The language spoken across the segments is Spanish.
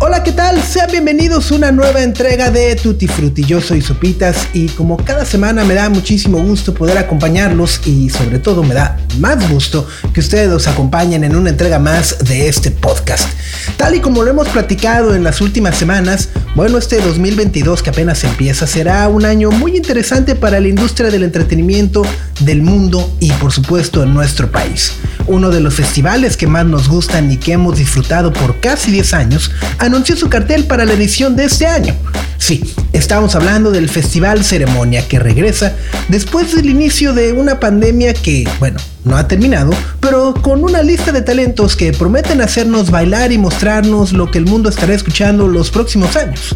Hola, ¿qué tal? Sean bienvenidos a una nueva entrega de Tutti Frutti. Yo soy Sopitas y como cada semana me da muchísimo gusto poder acompañarlos y sobre todo me da más gusto que ustedes nos acompañen en una entrega más de este podcast. Tal y como lo hemos platicado en las últimas semanas, bueno, este 2022 que apenas empieza será un año muy interesante para la industria del entretenimiento del mundo y por supuesto en nuestro país. Uno de los festivales que más nos gustan y que hemos disfrutado por casi 10 años, anunció su cartel para la edición de este año. Sí, estamos hablando del Festival Ceremonia que regresa después del inicio de una pandemia que, bueno, no ha terminado, pero con una lista de talentos que prometen hacernos bailar y mostrarnos lo que el mundo estará escuchando los próximos años.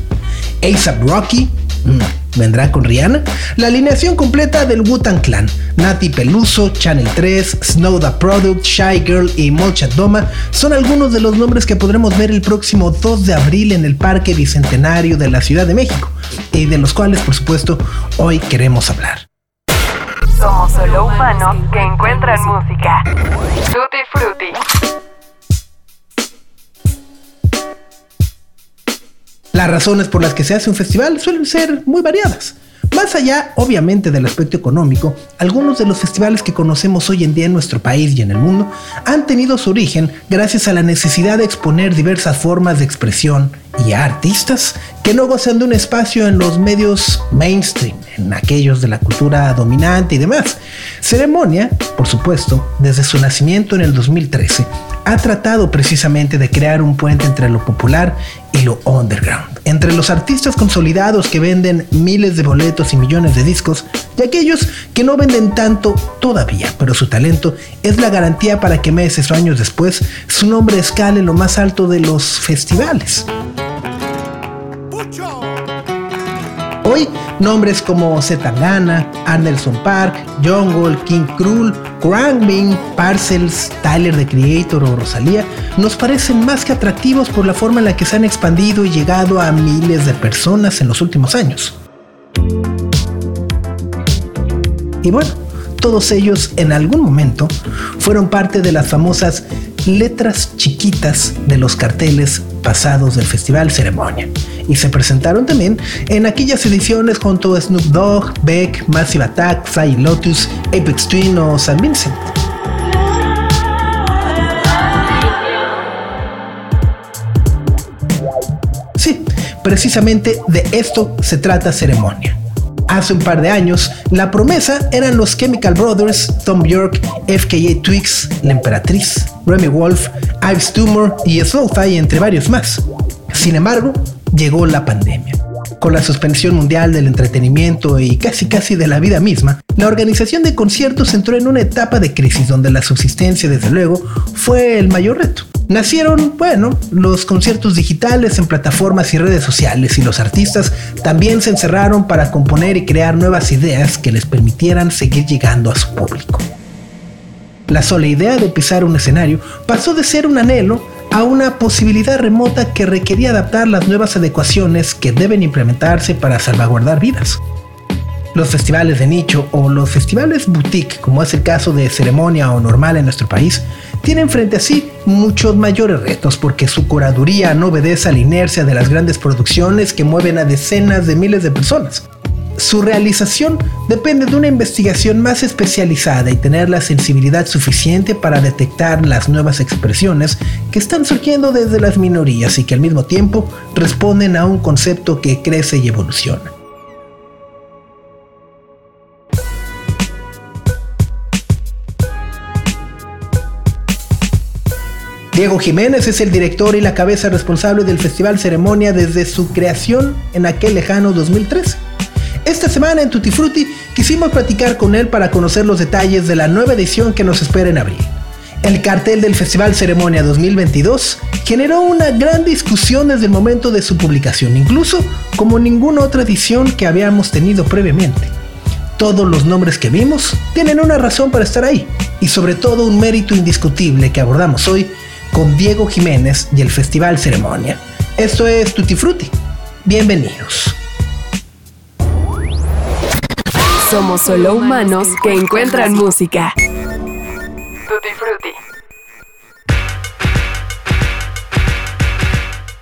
ASAP Rocky, mm, vendrá con Rihanna, la alineación completa del Wu-Tang Clan, Nati Peluso, Channel 3, Snow the Product, Shy Girl y Molchat Doma son algunos de los nombres que podremos ver el próximo 2 de abril en el Parque Bicentenario de la Ciudad de México, y de los cuales por supuesto hoy queremos hablar. Somos solo humanos que encuentran música. Las razones por las que se hace un festival suelen ser muy variadas. Más allá, obviamente, del aspecto económico, algunos de los festivales que conocemos hoy en día en nuestro país y en el mundo han tenido su origen gracias a la necesidad de exponer diversas formas de expresión y a artistas que no gozan de un espacio en los medios mainstream, en aquellos de la cultura dominante y demás. Ceremonia, por supuesto, desde su nacimiento en el 2013, ha tratado precisamente de crear un puente entre lo popular y lo underground, entre los artistas consolidados que venden miles de boletos y millones de discos y aquellos que no venden tanto todavía, pero su talento es la garantía para que meses o años después su nombre escale lo más alto de los festivales. Hoy, nombres como Zetangana, Anderson Park, Jungle, King Krul, Bing, Parcels, Tyler the Creator o Rosalía nos parecen más que atractivos por la forma en la que se han expandido y llegado a miles de personas en los últimos años. Y bueno, todos ellos en algún momento fueron parte de las famosas letras chiquitas de los carteles pasados del Festival Ceremonia y se presentaron también en aquellas ediciones junto a Snoop Dogg, Beck, Massive Attack, Fly Lotus, Apex Twin o San Vincent. Sí, precisamente de esto se trata Ceremonia. Hace un par de años, la promesa eran los Chemical Brothers, Tom York, FKA Twigs, La Emperatriz, Remy Wolf, Ives Tumor y Soulfly, entre varios más. Sin embargo, llegó la pandemia. Con la suspensión mundial del entretenimiento y casi casi de la vida misma, la organización de conciertos entró en una etapa de crisis donde la subsistencia, desde luego, fue el mayor reto. Nacieron, bueno, los conciertos digitales en plataformas y redes sociales y los artistas también se encerraron para componer y crear nuevas ideas que les permitieran seguir llegando a su público. La sola idea de pisar un escenario pasó de ser un anhelo a una posibilidad remota que requería adaptar las nuevas adecuaciones que deben implementarse para salvaguardar vidas. Los festivales de nicho o los festivales boutique, como es el caso de ceremonia o normal en nuestro país, tienen frente a sí muchos mayores retos porque su curaduría no obedece a la inercia de las grandes producciones que mueven a decenas de miles de personas. Su realización depende de una investigación más especializada y tener la sensibilidad suficiente para detectar las nuevas expresiones que están surgiendo desde las minorías y que al mismo tiempo responden a un concepto que crece y evoluciona. Diego Jiménez es el director y la cabeza responsable del Festival Ceremonia desde su creación en aquel lejano 2013. Esta semana en Tutti Frutti quisimos platicar con él para conocer los detalles de la nueva edición que nos espera en abril. El cartel del Festival Ceremonia 2022 generó una gran discusión desde el momento de su publicación, incluso como ninguna otra edición que habíamos tenido previamente. Todos los nombres que vimos tienen una razón para estar ahí y sobre todo un mérito indiscutible que abordamos hoy con Diego Jiménez y el Festival Ceremonia. Esto es Tutti Frutti. Bienvenidos. Somos solo humanos que encuentran música. Tutti Frutti.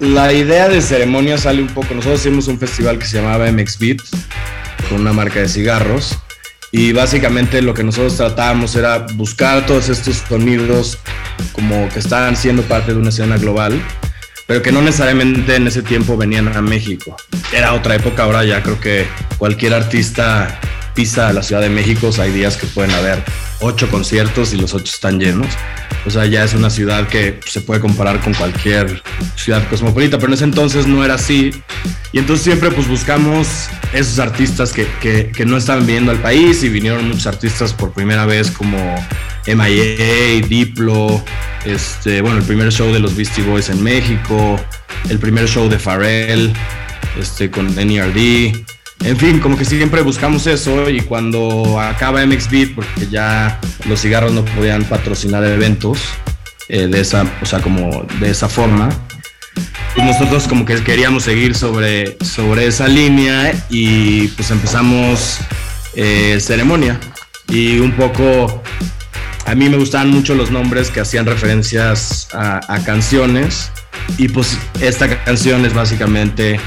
La idea de ceremonia sale un poco. Nosotros hicimos un festival que se llamaba MX Beat con una marca de cigarros y básicamente lo que nosotros tratábamos era buscar todos estos sonidos como que estaban siendo parte de una escena global, pero que no necesariamente en ese tiempo venían a México. Era otra época, ahora ya creo que cualquier artista pisa a la Ciudad de México, hay días que pueden haber ocho conciertos y los ocho están llenos. O sea, ya es una ciudad que se puede comparar con cualquier ciudad cosmopolita, pero en ese entonces no era así. Y entonces siempre pues buscamos esos artistas que, que, no estaban viniendo al país y vinieron muchos artistas por primera vez como MIA, Diplo, este, bueno, el primer show de los Beastie Boys en México, el primer show de Pharrell, este, con NERD. En fin, como que siempre buscamos eso y cuando acaba MX Beat, porque ya los cigarros no podían patrocinar eventos eh, de esa, o sea, como de esa forma, pues nosotros como que queríamos seguir sobre, sobre esa línea y pues empezamos eh, ceremonia. Y un poco a mí me gustaban mucho los nombres que hacían referencias a, a canciones y pues esta canción es básicamente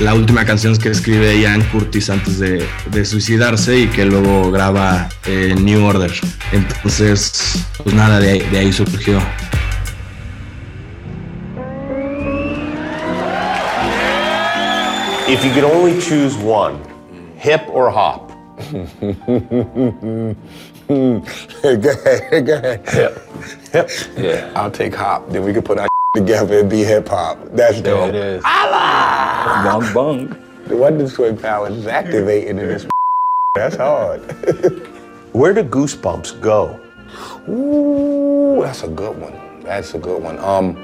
la última canción que escribe Ian Curtis antes de, de suicidarse y que luego graba eh, New Order. Entonces, pues nada, de ahí, de ahí surgió. If you could only choose one, hip or hop? go ahead, go ahead. Hip. Hip. Yeah, I'll take hop. Then we can put our together and be hip hop. That's dope. it is. Allah! Bong bong. The Wonder Twin powers is activating in this. That's hard. Where do goosebumps go? Ooh, that's a good one. That's a good one. Um,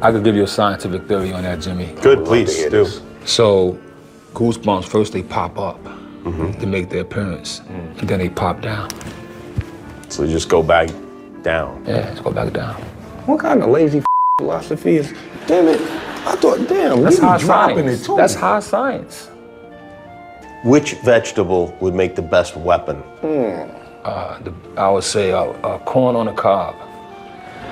I could give you a scientific theory on that, Jimmy. Good, please do. So, goosebumps first they pop up to make their appearance, and then they pop down. So just go back down. Yeah, let's go back down. What kind of lazy philosophy is? Damn it! I thought, damn, That's you high dropping science. it too. That's high science. Which vegetable would make the best weapon? Uh, the, I would say uh, uh, corn on a cob.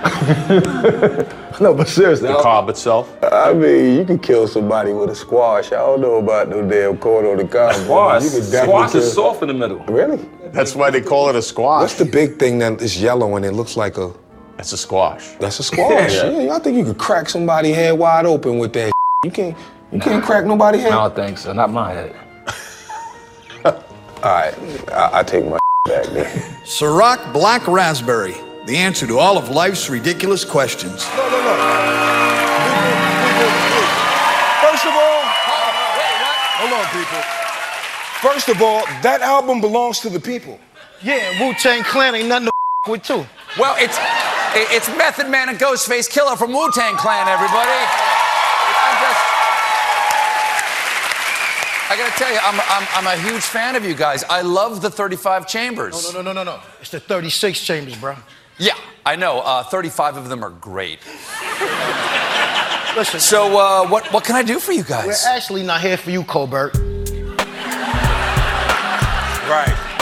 no, but seriously, The cob itself? I mean, you can kill somebody with a squash. I don't know about no damn corn on the cob. Squash. You can definitely Squash is soft in the middle. Really? That's why they call it a squash. What's the big thing that is yellow and it looks like a? That's a squash. That's a squash. Yeah. yeah. I think you could crack somebody head wide open with that. You can't. You can't crack nobody head. I don't think so. Not my head. All right, I, I take my back then. Ciroc Black Raspberry, the answer to all of life's ridiculous questions. No, no, no. First of all, hold on, people. First of all, that album belongs to the people. Yeah, Wu Tang Clan ain't nothing to f- with too. Well, it's it's Method Man and Ghostface Killer from Wu Tang Clan, everybody. I'm just. I gotta tell you, I'm, I'm, I'm a huge fan of you guys. I love the 35 chambers. No, no, no, no, no. It's the 36 chambers, bro. Yeah, I know. Uh, 35 of them are great. Listen, So, uh, what, what can I do for you guys? we're actually not here for you, Colbert. Right.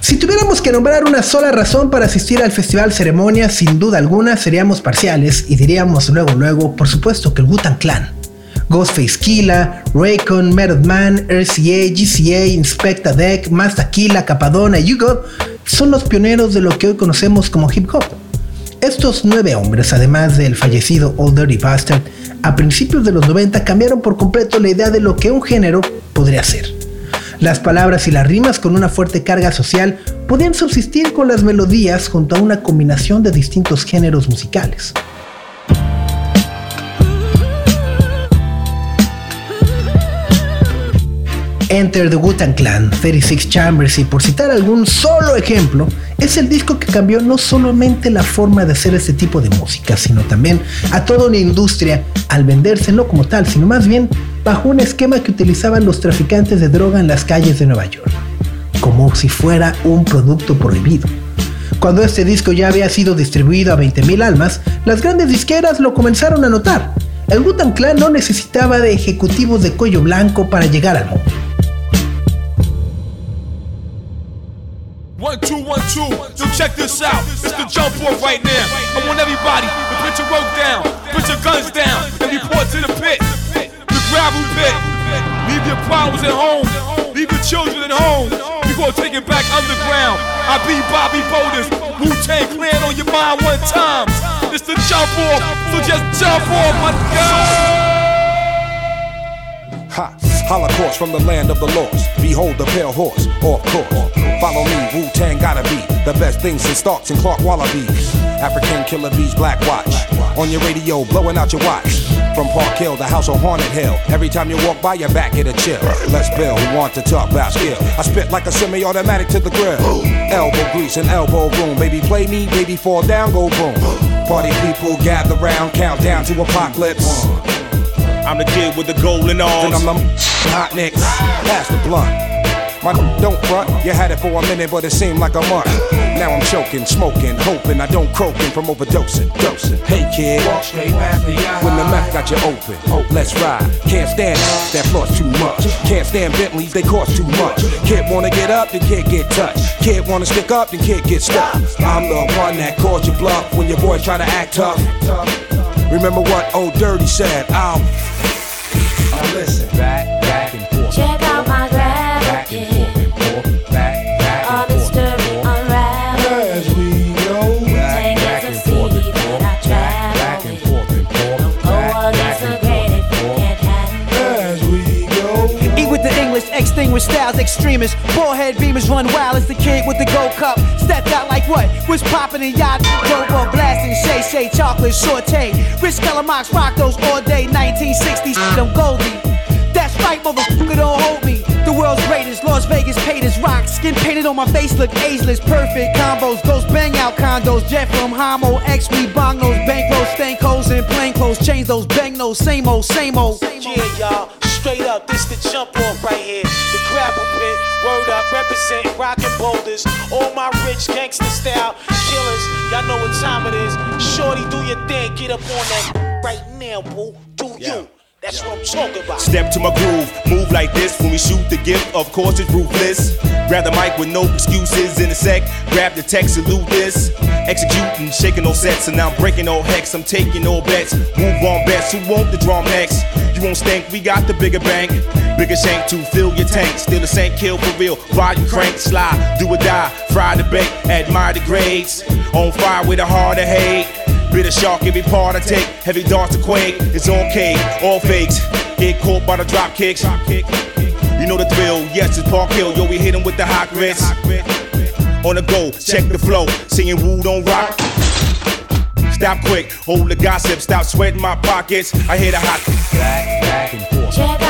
Si tuviéramos que nombrar una sola razón para asistir al festival ceremonia, sin duda alguna seríamos parciales y diríamos luego luego, por supuesto que el Wu-Tang Clan. Ghostface Killa, Raycon, Method Man, RCA, GCA, Inspecta Deck, Master Killa, Capadona y Hugo son los pioneros de lo que hoy conocemos como hip hop. Estos nueve hombres, además del fallecido Old Dirty Bastard, a principios de los 90 cambiaron por completo la idea de lo que un género podría ser. Las palabras y las rimas con una fuerte carga social podían subsistir con las melodías junto a una combinación de distintos géneros musicales. Enter the Wu-Tang Clan, 36 Chambers y por citar algún solo ejemplo, es el disco que cambió no solamente la forma de hacer este tipo de música, sino también a toda una industria al venderse no como tal, sino más bien bajo un esquema que utilizaban los traficantes de droga en las calles de Nueva York, como si fuera un producto prohibido. Cuando este disco ya había sido distribuido a 20.000 almas, las grandes disqueras lo comenzaron a notar. El wu Clan no necesitaba de ejecutivos de cuello blanco para llegar al mundo. One, two, one, two. Yo, check this out. It's the jump off right now. I want everybody to put your rope down, put your guns down, and report to the pit. Gravel pit. Leave your problems at home. Leave your children at home. We gonna take it back underground. I be Bobby Boulders. Wu Tang Clan on your mind one time. It's the jump off. So just jump off, my God. Ha! Holocaust from the land of the lost. Behold the pale horse, off course. Follow me, Wu Tang gotta be the best thing since Starks and Clark Wallabies. African killer bees, black watch. On your radio, blowing out your watch. From Park Hill, the house on Haunted Hill. Every time you walk by, your back get a chill. Let's build, who want to talk about skill. I spit like a semi-automatic to the grill. Elbow grease and elbow room. Baby, play me, baby, fall down, go boom. Party people gather round, count down to apocalypse. I'm the kid with the golden arms. Then I'm the hot nicks. Pass the blunt. My don't front. You had it for a minute, but it seemed like a month. Now I'm choking, smoking, hoping I don't croaking from overdosing. Dosing. Hey kid. When the mouth got you open, let's ride. Can't stand it, that floss too much. Can't stand Bentleys, they cost too much. Kid wanna get up, then kid get touched. Kid wanna stick up, then kid get stuck. I'm the one that calls you bluff when your boy try to act tough. Remember what old Dirty said? I'll now listen. Back, back and forth. Extinguish styles, extremists. Forehead beamers run wild as the kid with the gold cup. Stepped out like what? Was popping in yacht, dope blasting, Shay Shay, chocolate, saute. Rich Kellamox rock those all day, 1960s, them Goldie. That's right, motherfucker, don't hold me. The world's greatest, Las Vegas paid as rock. Skin painted on my face, look ageless. Perfect combos, ghost bang out condos. Jet from Homo, X, we bong those bankrolls, stank hoes, and plain clothes. Change those bang those, same old, same old. Yeah, y'all, straight up, this the jump off right here. The gravel pit, word up, representing rockin' boulders. All my rich gangster style killers, y'all know what time it is. Shorty, do your thing, get up on that right now, boo. Do you? That's what I'm talking about. Step to my groove, move like this when we shoot the gift. Of course, it's ruthless. Grab the mic with no excuses in a sec. Grab the text, salute this. Executing, shaking no sets, and now I'm breaking all hex. I'm taking all bets. Move on bets. Who want the drum next? You won't stink. We got the bigger bank, bigger shank to fill your tank. Still the same kill for real. Ride and crank, slide, do or die. Fry the bait, admire the grades. On fire with a heart of hate. Bitter shark, every part I take. Heavy darts to quake. It's K, all fakes. Get caught by the drop kicks. You know the drill. Yes, it's Park Hill. Yo, we hit 'em with the hot grits. On the go, check the flow. Singing Woo don't rock. Stop quick, hold the gossip. Stop sweating my pockets. I hear the hot. Back, back and forth. Check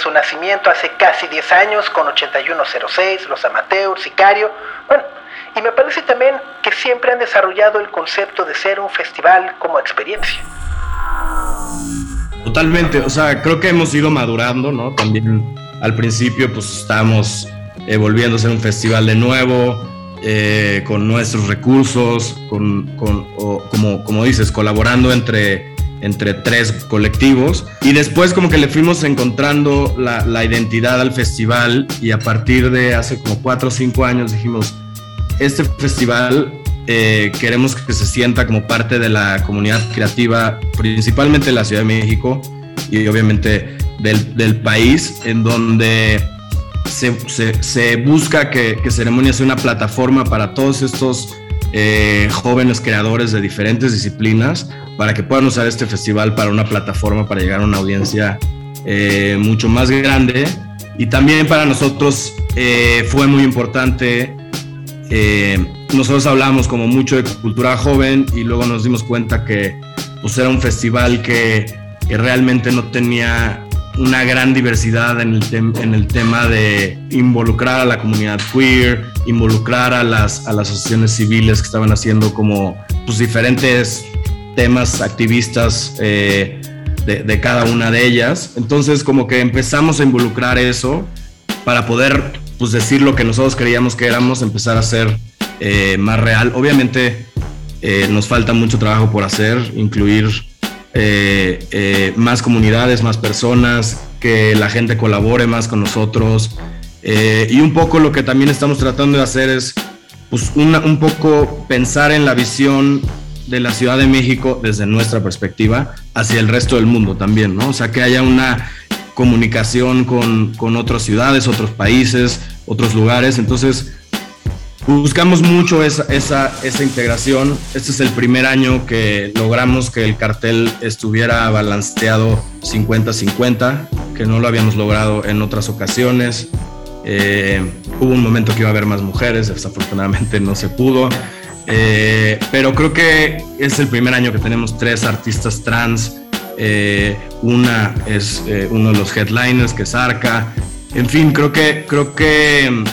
su nacimiento hace casi 10 años con 8106, Los Amateurs, Sicario, bueno, y me parece también que siempre han desarrollado el concepto de ser un festival como experiencia. Totalmente, o sea, creo que hemos ido madurando, ¿no? También al principio pues estábamos eh, volviendo a ser un festival de nuevo, eh, con nuestros recursos, con, con- como, como dices, colaborando entre entre tres colectivos. Y después como que le fuimos encontrando la, identidad al festival. Y a partir de hace como cuatro o cinco años dijimos, este festival eh, queremos que se sienta como parte de la comunidad creativa, principalmente de la Ciudad de México y obviamente del, país, en donde se busca que, que Ceremonia sea una plataforma para todos estos eh, jóvenes creadores de diferentes disciplinas para que puedan usar este festival para una plataforma para llegar a una audiencia eh, mucho más grande. Y también para nosotros eh, fue muy importante nosotros hablamos como mucho de cultura joven y luego nos dimos cuenta que pues era un festival que, que realmente no tenía una gran diversidad en el, tema de involucrar a la comunidad queer, involucrar a las, a las asociaciones civiles que estaban haciendo como pues, diferentes temas activistas eh, de, de cada una de ellas. Entonces como que empezamos a involucrar eso para poder pues decir lo que nosotros creíamos que éramos, empezar a ser eh, más real. Obviamente eh, nos falta mucho trabajo por hacer, incluir eh, eh, más comunidades, más personas, que la gente colabore más con nosotros. Eh, y un poco lo que también estamos tratando de hacer es pues, una- un poco pensar en la visión de la Ciudad de México desde nuestra perspectiva hacia el resto del mundo también, ¿no? O sea, que haya una comunicación con, con otras ciudades, otros países, otros lugares. Entonces, buscamos mucho esa, esa, esa integración. Este es el primer año que logramos que el cartel estuviera balanceado 50-50, que no lo habíamos logrado en otras ocasiones. Eh, hubo un momento que iba a haber más mujeres, desafortunadamente no se pudo. Eh, pero creo que es el primer año que tenemos tres artistas trans. Eh, una es eh, uno de los headliners, que es Arca. En fin, creo que, creo que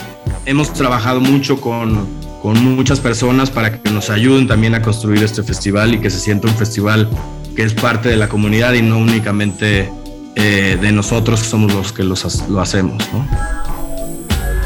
hemos trabajado mucho con, con muchas personas para que nos ayuden también a construir este festival y que se sienta un festival que es parte de la comunidad y no únicamente eh, de nosotros que somos los que los, lo hacemos. ¿no?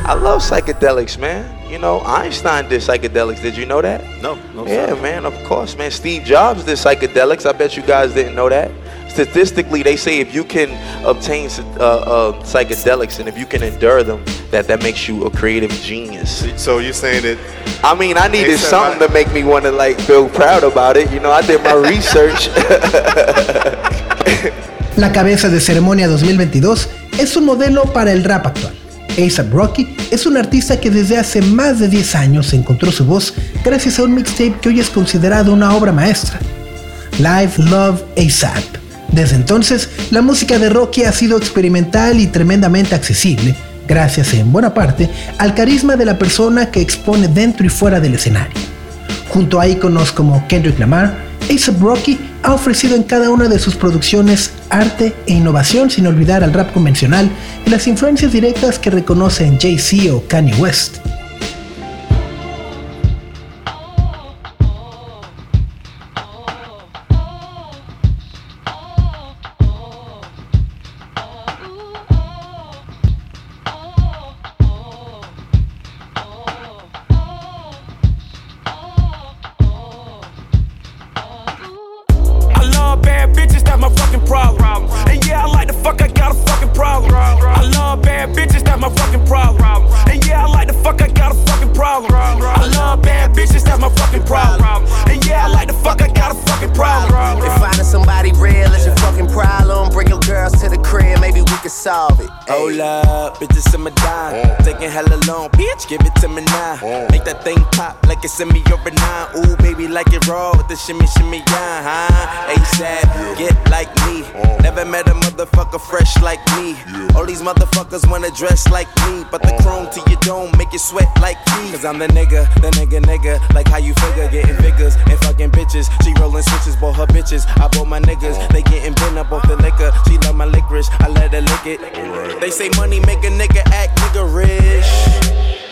I love psychedelics, man. You know, Einstein did psychedelics. Did you know that? No, no. Yeah, sir. man, of course, man. Steve Jobs did psychedelics. I bet you guys didn't know that. Statistically, they say if you can obtain uh, uh, psychedelics and if you can endure them, that that makes you a creative genius. So you're saying that? I mean, I needed something to make me want to like feel proud about it. You know, I did my research. La cabeza de ceremonia 2022 es un modelo para el rap actual. A$AP Rocky es un artista que desde hace más de 10 años encontró su voz gracias a un mixtape que hoy es considerado una obra maestra. Live Love A$AP. Desde entonces, la música de Rocky ha sido experimental y tremendamente accesible, gracias en buena parte al carisma de la persona que expone dentro y fuera del escenario. Junto a íconos como Kendrick Lamar, A$AP Rocky ha ofrecido en cada una de sus producciones arte e innovación sin olvidar al rap convencional y las influencias directas que reconocen Jay-Z o Kanye West. I'm the nigga, the nigga, nigga. Like how you figure, getting figures and fucking bitches. She rolling switches, bought her bitches. I bought my niggas, they getting bent up off the liquor. She love my licorice, I let her lick it. They say money make a nigga act nigga rich.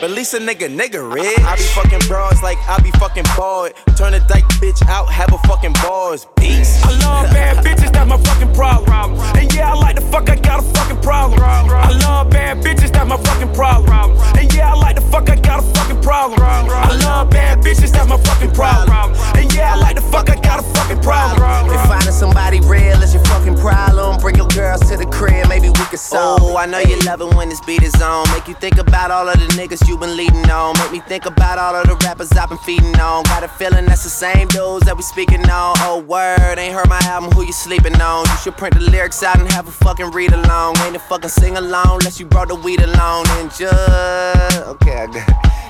But Lisa nigga, nigga rich. I, I be fucking broads like I be fucking bald. Turn a dyke bitch out, have a fucking bars, beast. I love bad bitches, that's my fucking problem. And yeah, I like the fuck, I got a fucking problem. I love bad bitches, that's my fucking problem. And yeah, I like the fuck, I got a fucking problem. I love bad bitches, that's my fucking problem. And yeah, I like the fuck, I got a fucking problem. If finding somebody real is your fucking problem, bring your girls to the crib, maybe we can solve. Oh, I know you love it when this beat is on, make you think about all of the niggas you been leading on. Make me think about all of the rappers I've been feeding on. Got a feeling that's the same dudes that we speaking on. Oh, word, ain't heard my album, who you sleeping on? You should print the lyrics out and have a fucking read along. Ain't a fucking sing along unless you brought the weed along. And just, okay, I got.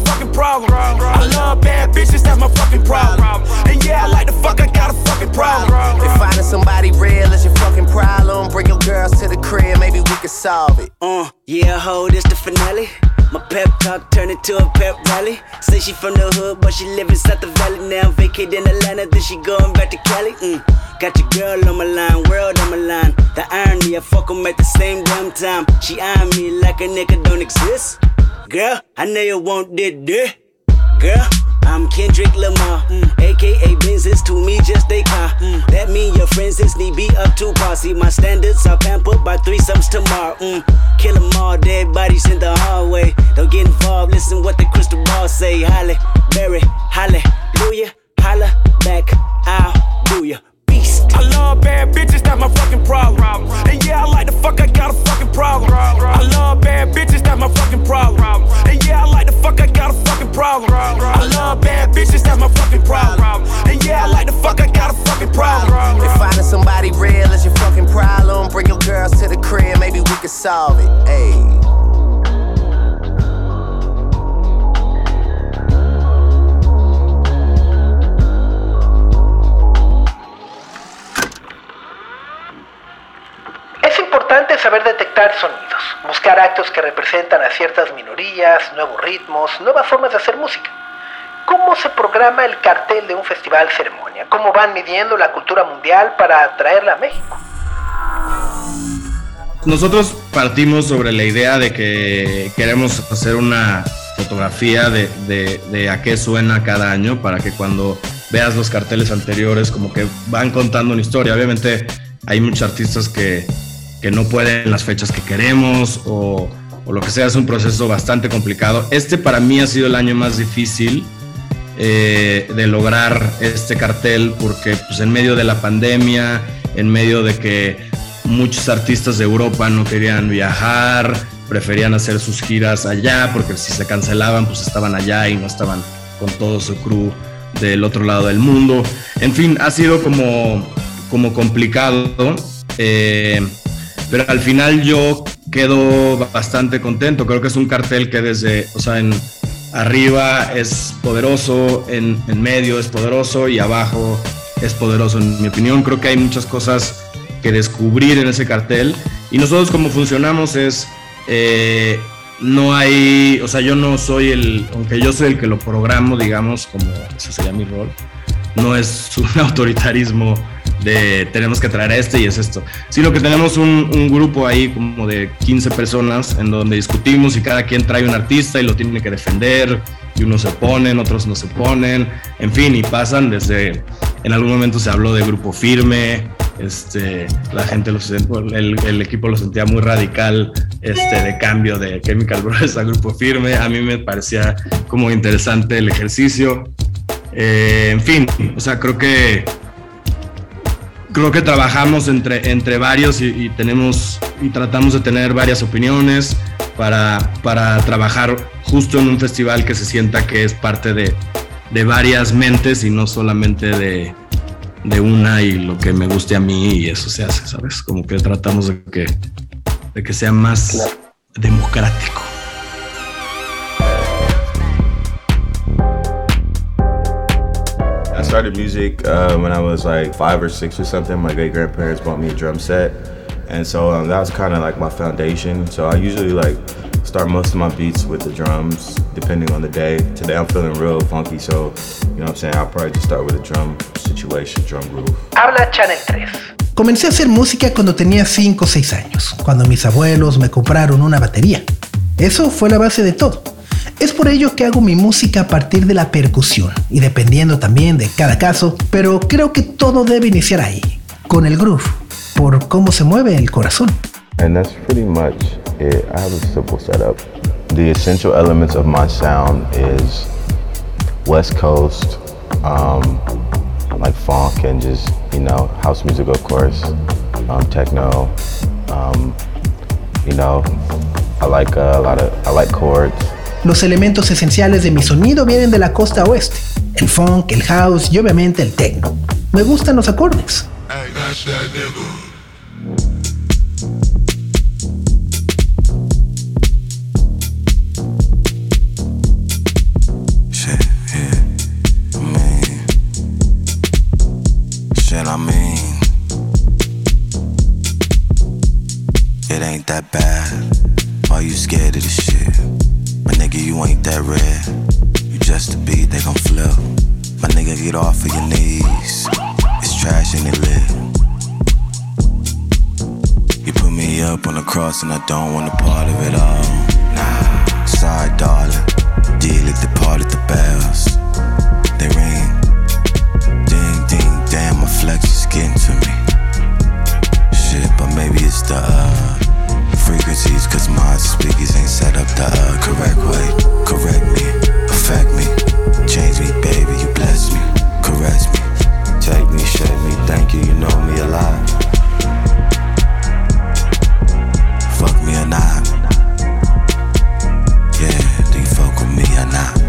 fucking problem. I love bad bitches, that's my fucking problem. And yeah, I like the fuck, I got a fucking problem. If finding somebody real is your fucking problem, bring your girls to the crib, maybe we can solve it. Uh, yeah, ho, this the finale. My pep talk turned into a pep rally. Say she from the hood, but she live inside the valley now. Vacate in Atlanta, then she going back to Cali. Mm. Got your girl on my line, world on my line. The irony, I fuck 'em at the same damn time. She eyeing me like a nigga don't exist. Girl, I know you want that dick. Girl, I'm Kendrick Lamar, mm. aka Benzes to me just they car. Mm. That mean your friends is need be up to par. See my standards are pampered by threesomes tomorrow. Mm. Kill 'em all, dead bodies in the hallway. Don't get involved, listen what the crystal ball say. Holly, Berry, hallelujah, holla back, I'll do ya. I love bad bitches, that's my fucking problem. And yeah, I like the fuck, I got a fucking problem. I love bad bitches, that's my fucking problem. And yeah, I like the fuck, I got a fucking problem. I love bad bitches, that's my fucking problem. And yeah, I like the fuck, I got a fucking problem. If finding somebody real is your fucking problem, bring your girls to the crib, maybe we can solve it. Ayy. Importante saber detectar sonidos, buscar actos que representan a ciertas minorías, nuevos ritmos, nuevas formas de hacer música. ¿Cómo se programa el cartel de un festival ceremonia? ¿Cómo van midiendo la cultura mundial para traerla a México? Nosotros partimos sobre la idea de que queremos hacer una fotografía de- de a qué suena cada año para que cuando veas los carteles anteriores como que van contando una historia. Obviamente hay muchos artistas que, que no pueden las fechas que queremos o, o lo que sea, es un proceso bastante complicado. Este para mí ha sido el año más difícil eh, de lograr este cartel porque pues en medio de la pandemia, en medio de que muchos artistas de Europa no querían viajar, preferían hacer sus giras allá porque si se cancelaban pues estaban allá y no estaban con todo su crew del otro lado del mundo. En fin, ha sido como, como complicado, eh, pero al final yo quedo bastante contento. Creo que es un cartel que desde, o sea, en arriba es poderoso, en, en medio es poderoso y abajo es poderoso. En mi opinión, creo que hay muchas cosas que descubrir en ese cartel. Y nosotros como funcionamos es, eh, no hay, o sea, yo no soy el, aunque yo soy el que lo programo, digamos, como ese sería mi rol, no es un autoritarismo de tenemos que traer a este y es esto, sino que tenemos un, un grupo ahí como de 15 personas en donde discutimos y cada quien trae un artista y lo tiene que defender y unos se oponen, otros no se oponen, en fin, y pasan desde, en algún momento se habló de grupo firme, este, la gente, lo el, el equipo lo sentía muy radical, este, de cambio de Chemical Brothers a grupo firme, a mí me parecía como interesante el ejercicio, Eh, en fin, o sea, creo que creo que trabajamos entre, entre varios y, y tenemos y tratamos de tener varias opiniones para, para trabajar justo en un festival que se sienta que es parte de, de varias mentes y no solamente de, de una y lo que me guste a mí y eso se hace, ¿sabes? Como que tratamos de que, de que sea más democrático. I started music uh, when I was like five or six or something. My great grandparents bought me a drum set, and so um, that was kind of like my foundation. So I usually like start most of my beats with the drums, depending on the day. Today I'm feeling real funky, so you know what I'm saying. I'll probably just start with a drum situation, drum groove. Habla Channel 3. Comencé a hacer música cuando tenía 5 o 6 años, cuando mis abuelos me compraron una batería. Eso fue la base de todo. Es por ello que hago mi música a partir de la percusión y dependiendo también de cada caso, pero creo que todo debe iniciar ahí, con el groove, por cómo se mueve el corazón. And that's pretty much it. I have a simple setup. The essential elements of my sound is West Coast, um, like funk and just, you know, house music, of course, um, techno. Um, you know, I like uh, a lot of, I like chords. Los elementos esenciales de mi sonido vienen de la costa oeste, el funk, el house y obviamente el techno. Me gustan los acordes. Shit, yeah. I mean, shit, I mean, it ain't that bad. You scared of this shit? My nigga, you ain't that rare. You just a beat, they gon' flip. My nigga, get off of your knees. It's trash and it lit. You put me up on the cross and I don't want a part of it all. Nah, sorry, darling. Deal part at the bells. They ring. Ding, ding, damn, my flex is getting to me. Shit, but maybe it's the uh, frequencies, cause my speakers ain't set up the uh, correct way. Correct me, affect me, change me, baby, you bless me, caress me, take me, shake me, thank you, you know me a lot. Fuck me or not. Yeah, do you fuck with me or not?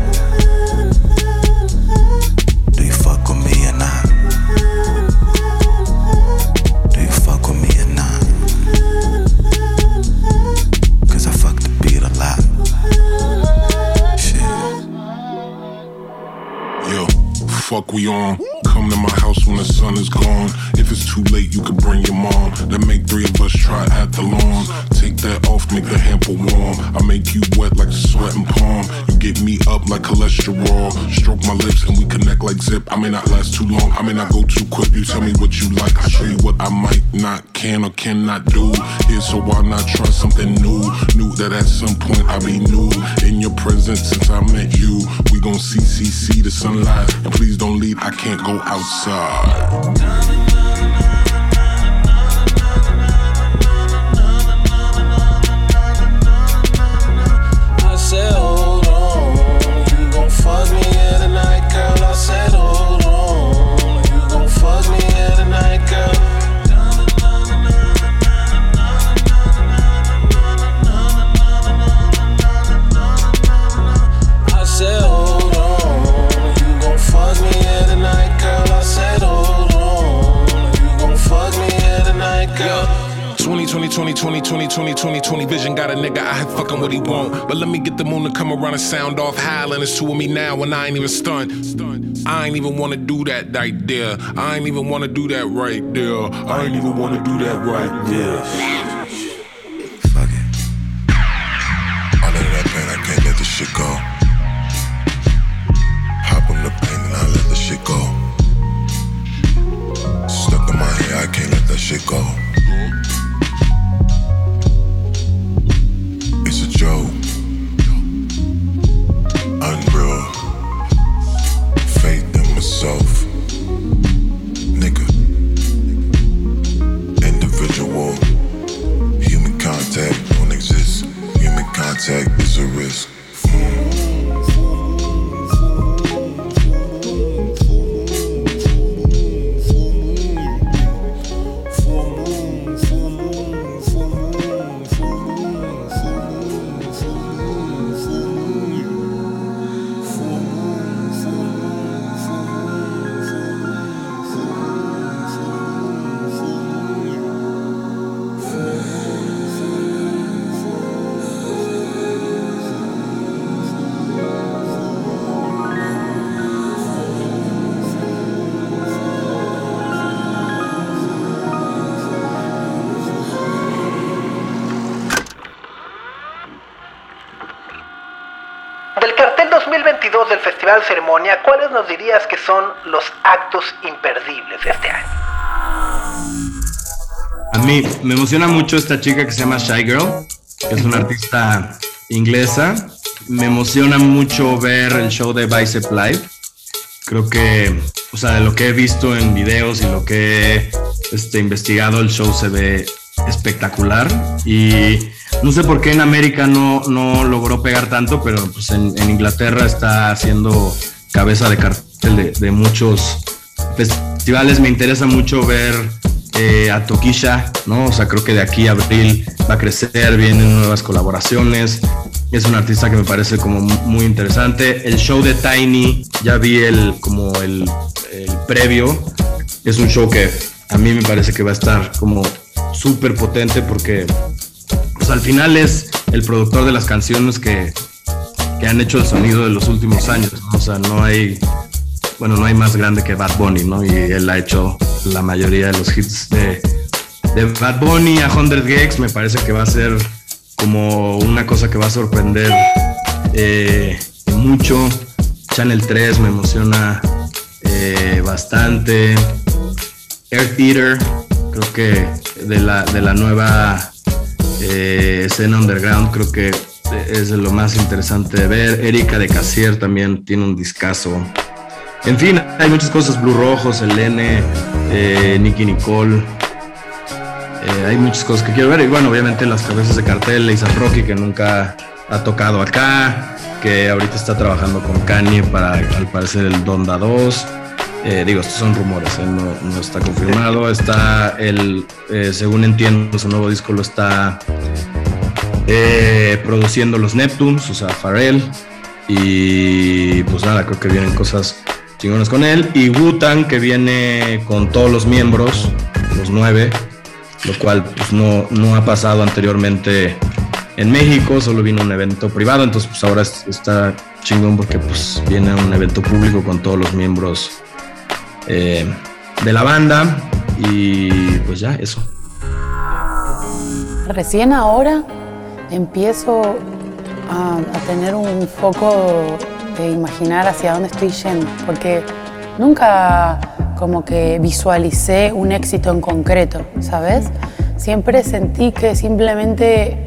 We on. Come to my house when the sun is gone. If it's too late, you can bring your mom. Then make three of us try at the lawn. Take that off, make the hamper warm. I make you wet like sweat and palm. You get me up like cholesterol. Stroke my lips and we connect like zip. I may not last too long. I may not go too quick. You tell me what you like. I show you what I might not, can or cannot do. Here, so why not try something new? Knew that at some point I'd be new in your presence since I met you. We gon' see, see, see the sunlight. And please don't leave. I can't go outside. 20, 20, 20, 20, 20, 20, 20, 20 vision got a nigga out here fucking what he want. But let me get the moon to come around and sound off howling. It's two of me now and I ain't even stunned. I ain't even wanna do that right there. I ain't even wanna do that right there. I ain't even wanna do that right there. Festival Ceremonia, ¿cuáles nos dirías que son los actos imperdibles de este año? mí me emociona mucho esta chica que se llama Shy Girl, que es una artista inglesa. Me emociona mucho ver el show de Bicep Live. Creo que, o sea, de lo que he visto en videos y lo que he este, investigado, el show se ve espectacular. Y no sé por qué en América no, no logró pegar tanto, pero pues en, Inglaterra está haciendo cabeza de cartel de, muchos festivales. Me interesa mucho ver eh, a Tokisha, ¿no? O sea, creo que de aquí a abril va a crecer, vienen nuevas colaboraciones. Es un artista que me parece como mu- muy interesante. El show de Tiny, ya vi el como el, el previo. Es un show que a mí me parece que va a estar como súper potente porque pues al final es el productor de las canciones que, que han hecho el sonido de los últimos años. O sea, no hay, bueno, no hay más grande que Bad Bunny, ¿no? Y él ha hecho la mayoría de los hits de, Bad Bunny a 100 Gigs. Me parece que va a ser como una cosa que va a sorprender eh, mucho. Channel 3 me emociona eh, bastante. Earth Eater, creo que de la, de la nueva eh, escena underground, creo que es lo más interesante de ver. Erika de Casier también tiene un discazo. En fin, hay muchas cosas, Blue Rojos, Elene, eh, Nicky Nicole. Eh, hay muchas cosas que quiero ver. Y bueno, obviamente las cabezas de cartel, Lisa Rocky, que nunca ha tocado acá, que ahorita está trabajando con Kanye para, al parecer, el Donda 2. Eh, digo, estos son rumores, ¿eh? no, no está confirmado. Está el, eh, según entiendo, su nuevo disco lo está eh, produciendo los Neptunes, o sea, Pharrell. Y pues nada, creo que vienen cosas chingonas con él. Y Wutan, que viene con todos los miembros, los nueve, lo cual pues no, no ha pasado anteriormente en México, solo vino un evento privado, entonces pues ahora es- está chingón porque pues viene un evento público con todos los miembros eh, de la banda y pues ya, eso. Recién ahora empiezo a, tener un foco de imaginar hacia dónde estoy yendo, porque nunca como que visualicé un éxito en concreto, ¿sabes? Siempre sentí que simplemente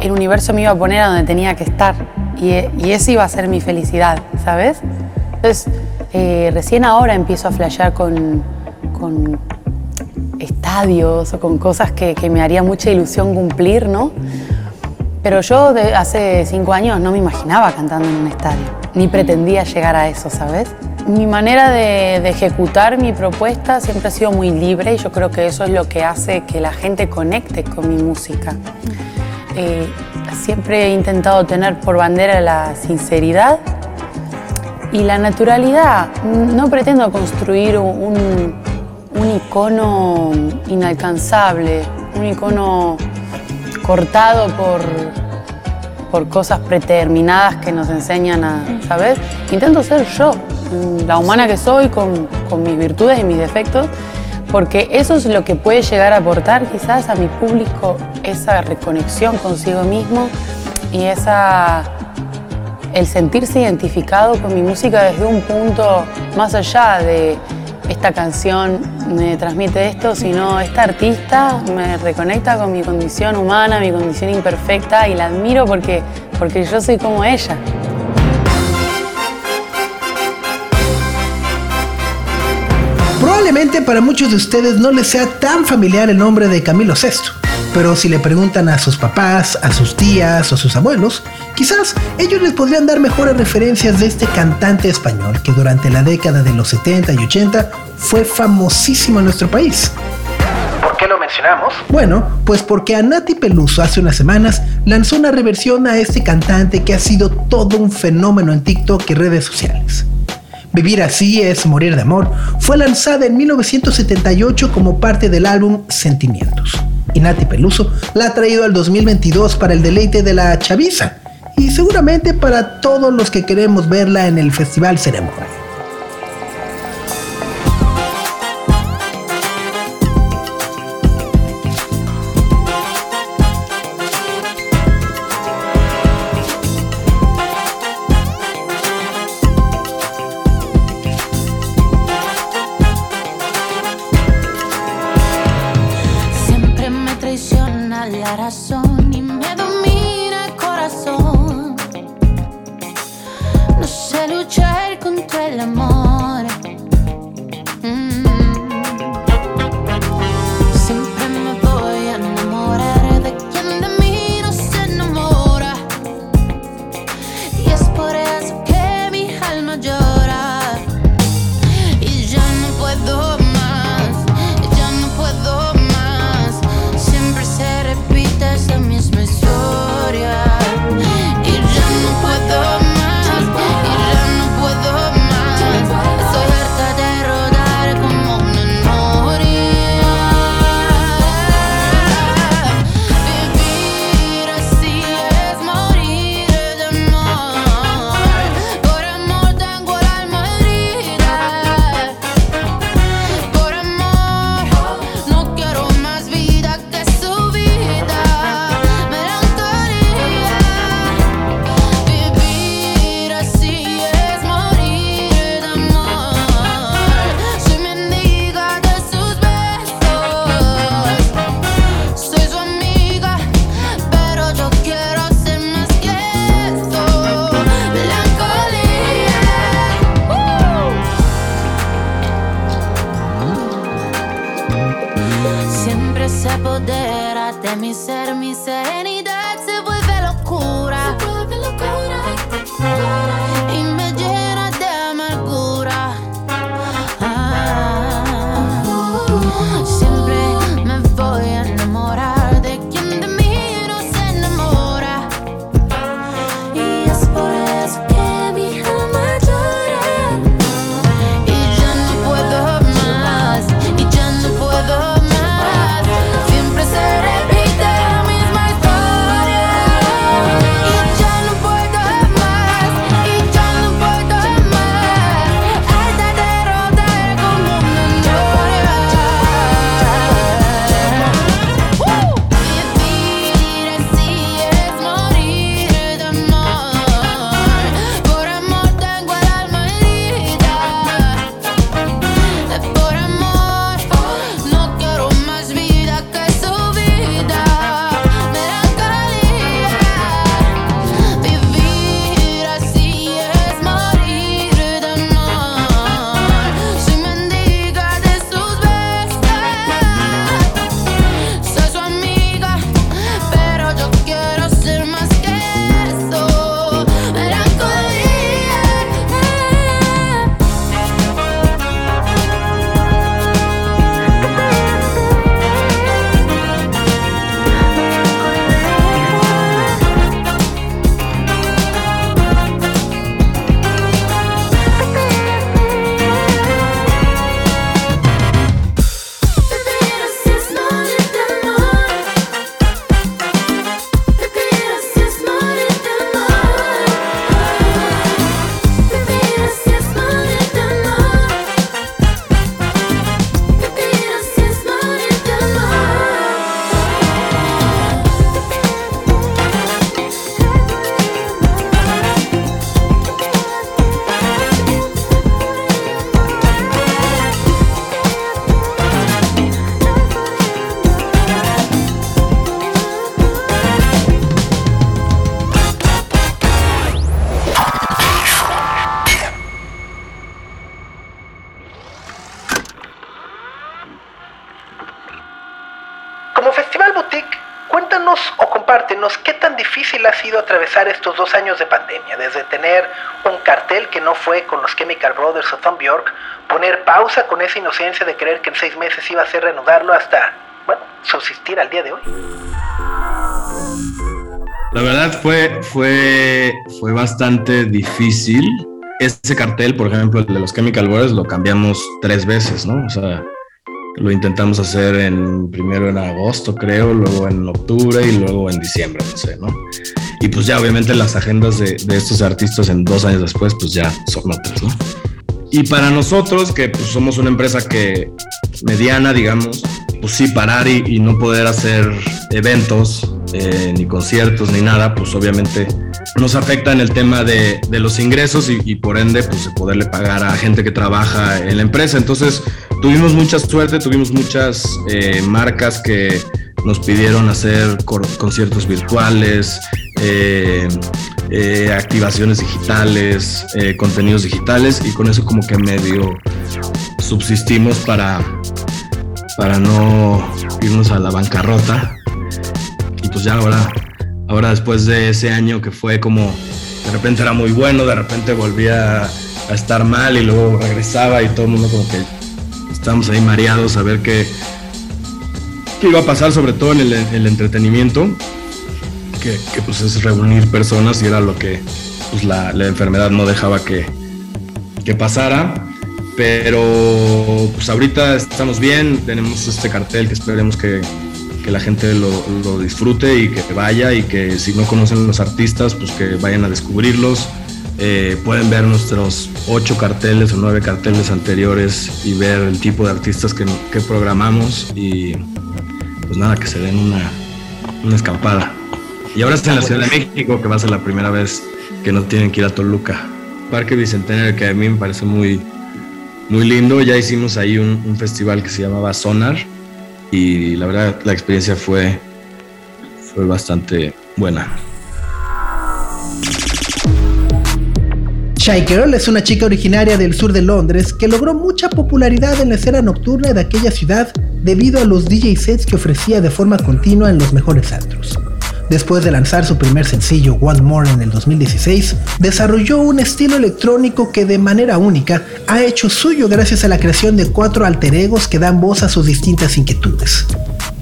el universo me iba a poner a donde tenía que estar y, y eso iba a ser mi felicidad, ¿sabes? Entonces, eh, recién ahora empiezo a flashear con, estadios o con cosas que, me haría mucha ilusión cumplir, ¿no? Pero yo hace cinco años no me imaginaba cantando en un estadio, ni pretendía llegar a eso, ¿sabes? Mi manera de, de ejecutar mi propuesta siempre ha sido muy libre y yo creo que eso es lo que hace que la gente conecte con mi música. Eh, siempre he intentado tener por bandera la sinceridad y la naturalidad. No pretendo construir un, icono inalcanzable, un icono cortado por, por cosas predeterminadas que nos enseñan a, ¿sabes? Intento ser yo, la humana que soy, con, con mis virtudes y mis defectos, porque eso es lo que puede llegar a aportar quizás a mi público, esa reconexión consigo mismo y esa el sentirse identificado con mi música desde un punto más allá de esta canción me transmite esto, sino esta artista me reconecta con mi condición humana, mi condición imperfecta y la admiro porque, porque yo soy como ella. Probablemente para muchos de ustedes no les sea tan familiar el nombre de Camilo VI, pero si le preguntan a sus papás, a sus tías o a sus abuelos, quizás ellos les podrían dar mejores referencias de este cantante español que durante la década de los 70 y 80 fue famosísimo en nuestro país. ¿Por qué lo mencionamos? Bueno, pues porque Anati Peluso hace unas semanas lanzó una reversión a este cantante que ha sido todo un fenómeno en TikTok y redes sociales. Vivir así es morir de amor fue lanzada en 1978 como parte del álbum Sentimientos. Y Nati Peluso la ha traído al 2022 para el deleite de la chaviza y seguramente para todos los que queremos verla en el Festival Ceremonia. Estos dos años de pandemia, desde tener un cartel que no fue con los Chemical Brothers o Tom Bjork, poner pausa con esa inocencia de creer que en seis meses iba a ser reanudarlo hasta, bueno, subsistir al día de hoy. La verdad fue, fue, fue bastante difícil. Ese cartel, por ejemplo, el de los Chemical Brothers, lo cambiamos tres veces, ¿no? O sea, lo intentamos hacer en primero en agosto, creo, luego en octubre y luego en diciembre, no sé, ¿no? Y pues ya obviamente las agendas de, estos artistas en dos años después, pues ya son otras, ¿no? Y para nosotros, que pues somos una empresa que mediana, digamos, pues sí, parar y, no poder hacer eventos, eh, ni conciertos, ni nada, pues obviamente nos afecta en el tema de, los ingresos y, por ende, pues de poderle pagar a gente que trabaja en la empresa. Entonces, tuvimos mucha suerte, tuvimos muchas eh, marcas que nos pidieron hacer conciertos virtuales, eh, eh, activaciones digitales, eh, contenidos digitales y con eso como que medio subsistimos para, para no irnos a la bancarrota. Y pues ya ahora, ahora después de ese año que fue como, de repente era muy bueno, de repente volvía a estar mal y luego regresaba y todo el mundo como que estábamos ahí mareados a ver qué, qué iba a pasar, sobre todo en el, el entretenimiento, que, pues es reunir personas y era lo que pues la, la enfermedad no dejaba que, que pasara. Pero pues ahorita estamos bien, tenemos este cartel que esperemos que, que la gente lo, lo, disfrute y que vaya y que si no conocen los artistas, pues que vayan a descubrirlos. Eh, pueden ver nuestros ocho carteles o nueve carteles anteriores y ver el tipo de artistas que, que programamos y pues nada, que se den una, una escapada. Y ahora está en la Ciudad de México, que va a ser la primera vez que no tienen que ir a Toluca. Parque Bicentenario, que a mí me parece muy, muy lindo. Ya hicimos ahí un, festival que se llamaba Sonar y la verdad la experiencia fue, fue bastante buena. Shy Girl es una chica originaria del sur de Londres que logró mucha popularidad en la escena nocturna de aquella ciudad debido a los DJ sets que ofrecía de forma continua en los mejores antros. Después de lanzar su primer sencillo One More en el 2016, desarrolló un estilo electrónico que de manera única ha hecho suyo gracias a la creación de cuatro alter egos que dan voz a sus distintas inquietudes.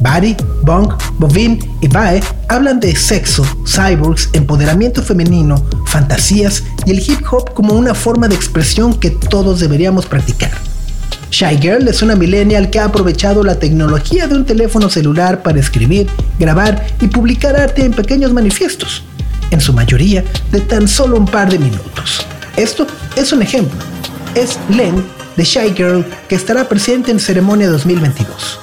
Bari, Bong, Bovin y Bae hablan de sexo, cyborgs, empoderamiento femenino, fantasías y el hip hop como una forma de expresión que todos deberíamos practicar. Shy Girl es una millennial que ha aprovechado la tecnología de un teléfono celular para escribir, grabar y publicar arte en pequeños manifiestos, en su mayoría de tan solo un par de minutos. Esto es un ejemplo. Es Len de Shy Girl que estará presente en ceremonia 2022.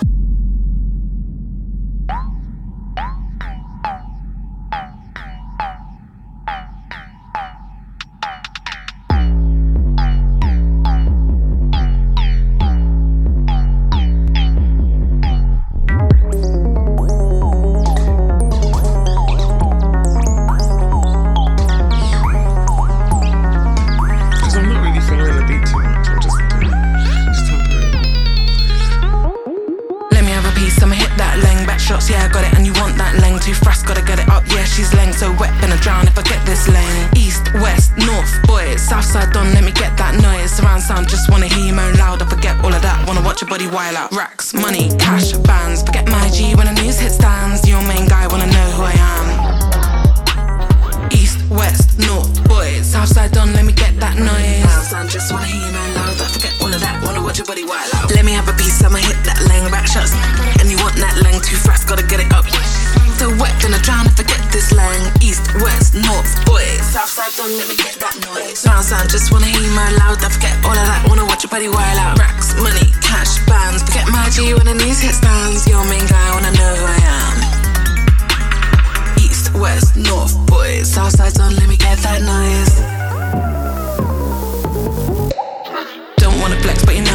Flex, but you know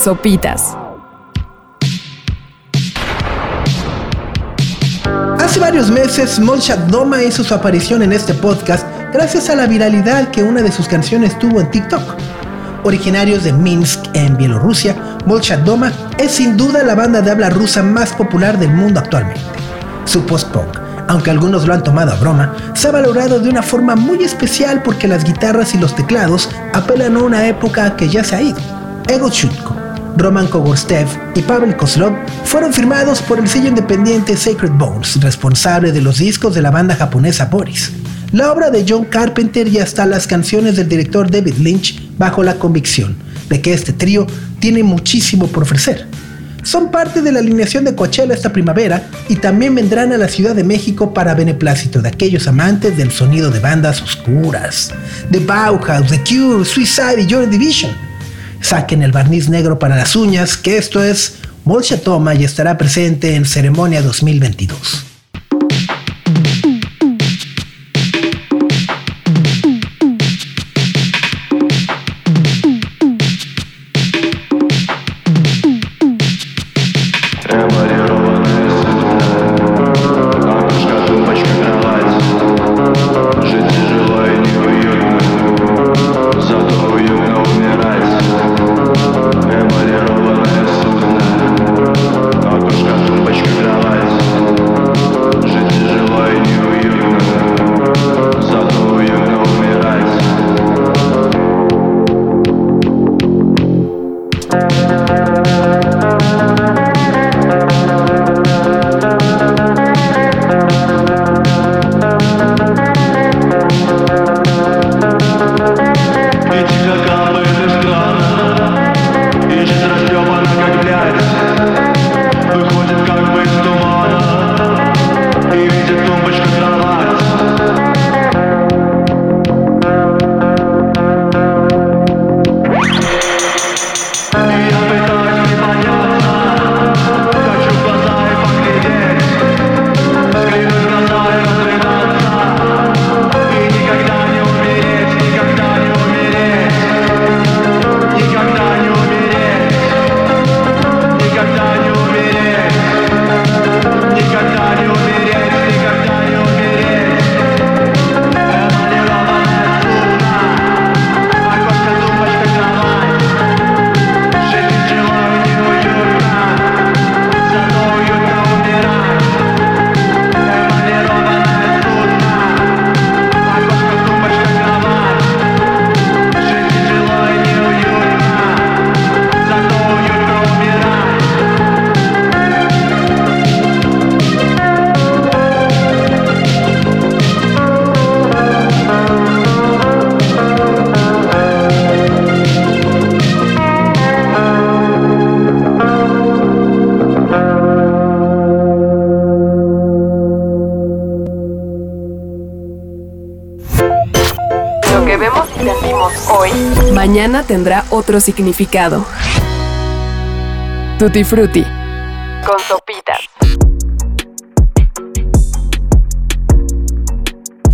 Sopitas. Hace varios meses, Molchat Doma hizo su aparición en este podcast gracias a la viralidad que una de sus canciones tuvo en TikTok. Originarios de Minsk, en Bielorrusia, Molchat Doma es sin duda la banda de habla rusa más popular del mundo actualmente. Su post-punk, aunque algunos lo han tomado a broma, se ha valorado de una forma muy especial porque las guitarras y los teclados apelan a una época que ya se ha ido. Ego Chutko, Roman Kogorstev y Pavel Kozlov fueron firmados por el sello independiente Sacred Bones, responsable de los discos de la banda japonesa Boris. La obra de John Carpenter y hasta las canciones del director David Lynch bajo la convicción de que este trío tiene muchísimo por ofrecer. Son parte de la alineación de Coachella esta primavera y también vendrán a la Ciudad de México para beneplácito de aquellos amantes del sonido de bandas oscuras, de Bauhaus, The Cure, Suicide y Joy Division. Saquen el barniz negro para las uñas, que esto es Bolsha Toma y estará presente en Ceremonia 2022. Otro significado. Tutti Frutti. Con sopitas.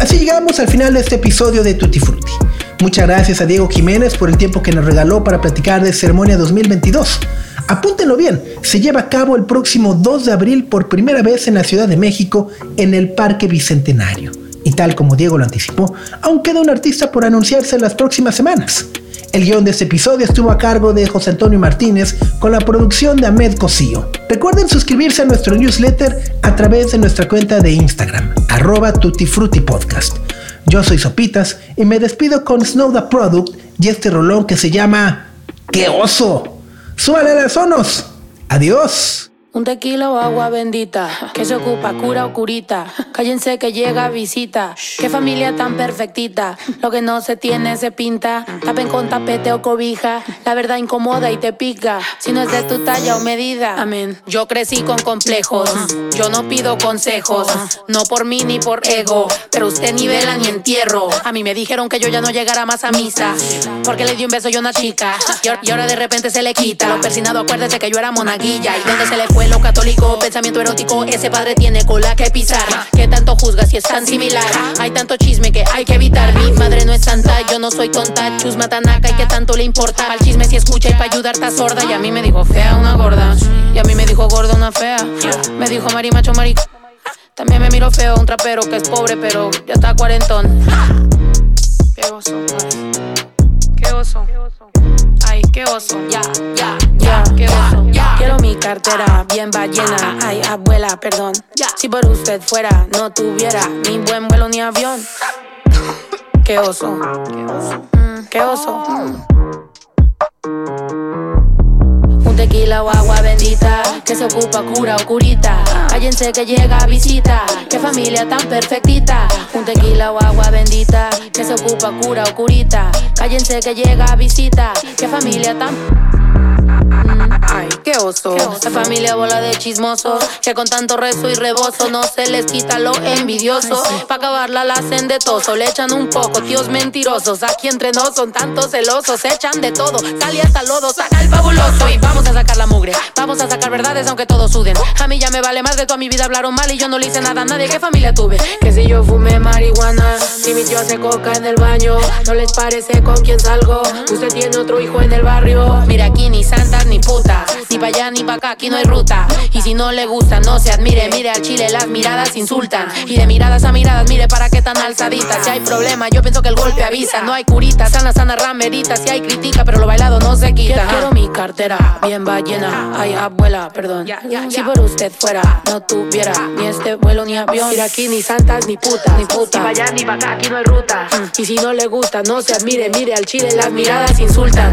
Así llegamos al final de este episodio de Tutti Frutti. Muchas gracias a Diego Jiménez por el tiempo que nos regaló para platicar de Ceremonia 2022. Apúntenlo bien, se lleva a cabo el próximo 2 de abril por primera vez en la Ciudad de México en el Parque Bicentenario. Tal como Diego lo anticipó, aún queda un artista por anunciarse en las próximas semanas. El guion de este episodio estuvo a cargo de José Antonio Martínez con la producción de Ahmed Cosío. Recuerden suscribirse a nuestro newsletter a través de nuestra cuenta de Instagram, arroba tutifrutipodcast. Yo soy Sopitas y me despido con Snow the Product y este rolón que se llama ¡Qué oso! ¡Súbale a las sonos! ¡Adiós! Un tequila o agua bendita, que se ocupa, cura o curita. Cállense que llega visita. Qué familia tan perfectita. Lo que no se tiene se pinta. Tapen con tapete o cobija. La verdad incomoda y te pica. Si no es de tu talla o medida. Amén. Yo crecí con complejos. Yo no pido consejos. No por mí ni por ego. Pero usted ni vela ni entierro. A mí me dijeron que yo ya no llegara más a misa. Porque le di un beso yo a una chica. Y ahora- y ahora de repente se le quita. Lo persinado, acuérdese que yo era monaguilla. Y donde se le fue lo católico, pensamiento erótico. Ese padre tiene cola que pisar. Que tanto juzga si es tan similar? Hay tanto chisme que hay que evitar. Mi madre no es santa, yo no soy tonta. Chusma tanaca y que tanto le importa. Al chisme si escucha y pa' ayudar está sorda. Y a mí me dijo fea una gorda. Y a mí me dijo gorda una fea. Me dijo mari macho marico. También me miro feo un trapero que es pobre, pero ya está cuarentón. Qué oso. Qué oso. Qué oso. Ya, ya, ya, qué oso. Quiero mi cartera bien ballena. Ay, abuela, perdón. Si por usted fuera, no tuviera ni buen vuelo ni avión. Qué oso. Qué oso. Mm, qué oso. Un tequila o agua bendita que se ocupa cura o curita. Cállense que llega visita. Qué familia tan perfectita. Un tequila o agua bendita que se ocupa cura o curita. Cállense que llega visita. Qué familia tan qué oso. La familia bola de chismosos que con tanto rezo y rebozo no se les quita lo envidioso. Pa' acabarla la hacen de toso, le echan un poco, tíos mentirosos. Aquí entre nos son tantos celosos, echan de todo. Sale hasta lodo, saca el fabuloso y vamos a sacar la mugre. Vamos a sacar verdades aunque todos suden. A mí ya me vale más de toda mi vida hablaron mal y yo no le hice nada a nadie. ¿Qué familia tuve? Que si yo fumé marihuana, si mi tío hace coca en el baño, no les parece con quién salgo. Usted tiene otro hijo en el barrio. Mira aquí ni santas ni putas. Ni pa' allá ni pa' acá, aquí no hay ruta. Y si no le gusta, no se admire. Mire al chile, las miradas insultan. Y de miradas a miradas, mire para qué tan alzaditas. Si hay problema, yo pienso que el golpe avisa. No hay curita, sana, sana, ramerita. Si hay crítica, pero lo bailado no se quita. Quiero mi cartera bien llena. Ay, abuela, perdón. Si por usted fuera, no tuviera ni este vuelo ni avión. Mira aquí ni santas ni putas, ni puta. Ni pa' allá ni pa' acá, aquí no hay ruta. Y si no le gusta, no se admire. Mire al chile, las miradas insultan.